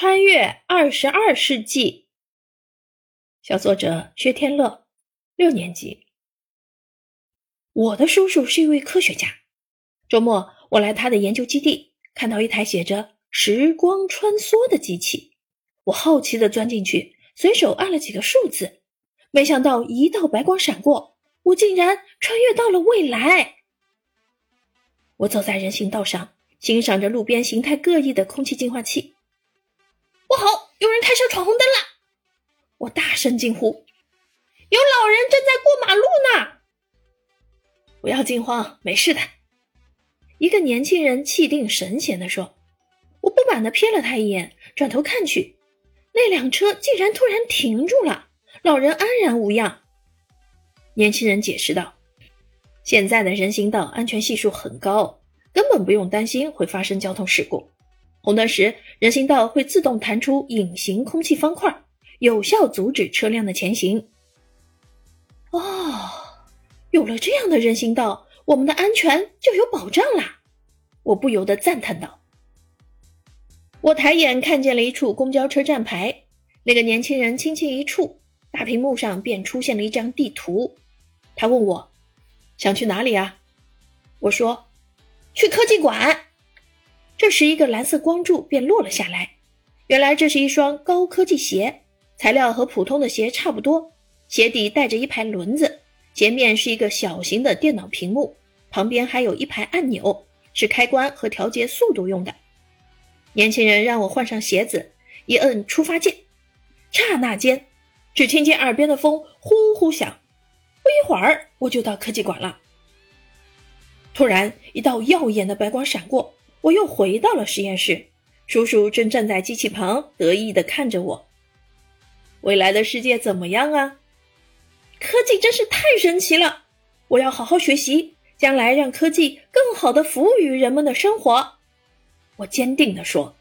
穿越二十二世纪。小作者薛天乐，六年级。我的叔叔是一位科学家。周末我来他的研究基地，看到一台写着“时光穿梭”的机器，我好奇的钻进去，随手按了几个数字，没想到一道白光闪过，我竟然穿越到了未来。我走在人行道上，欣赏着路边形态各异的空气净化器。不好！有人开车闯红灯了！我大声惊呼：“有老人正在过马路呢！”不要惊慌，没事的。一个年轻人气定神闲地说：“我不满地瞥了他一眼，转头看去，那辆车竟然突然停住了，老人安然无恙。”年轻人解释道：“现在的人行道安全系数很高，根本不用担心会发生交通事故。”红灯时，人行道会自动弹出隐形空气方块，有效阻止车辆的前行。哦，有了这样的人行道，我们的安全就有保障啦！我不由得赞叹道。我抬眼看见了一处公交车站牌，那个年轻人轻轻一触，大屏幕上便出现了一张地图。他问我想去哪里啊？我说去科技馆。这时，一个蓝色光柱便落了下来。原来这是一双高科技鞋，材料和普通的鞋差不多。鞋底带着一排轮子，鞋面是一个小型的电脑屏幕，旁边还有一排按钮，是开关和调节速度用的。年轻人让我换上鞋子，一摁出发键，刹那间，只听见耳边的风呼呼响。不一会儿，我就到科技馆了。突然，一道耀眼的白光闪过。我又回到了实验室，叔叔正站在机器旁，得意的看着我。未来的世界怎么样啊？科技真是太神奇了！我要好好学习，将来让科技更好的服务于人们的生活。我坚定的说。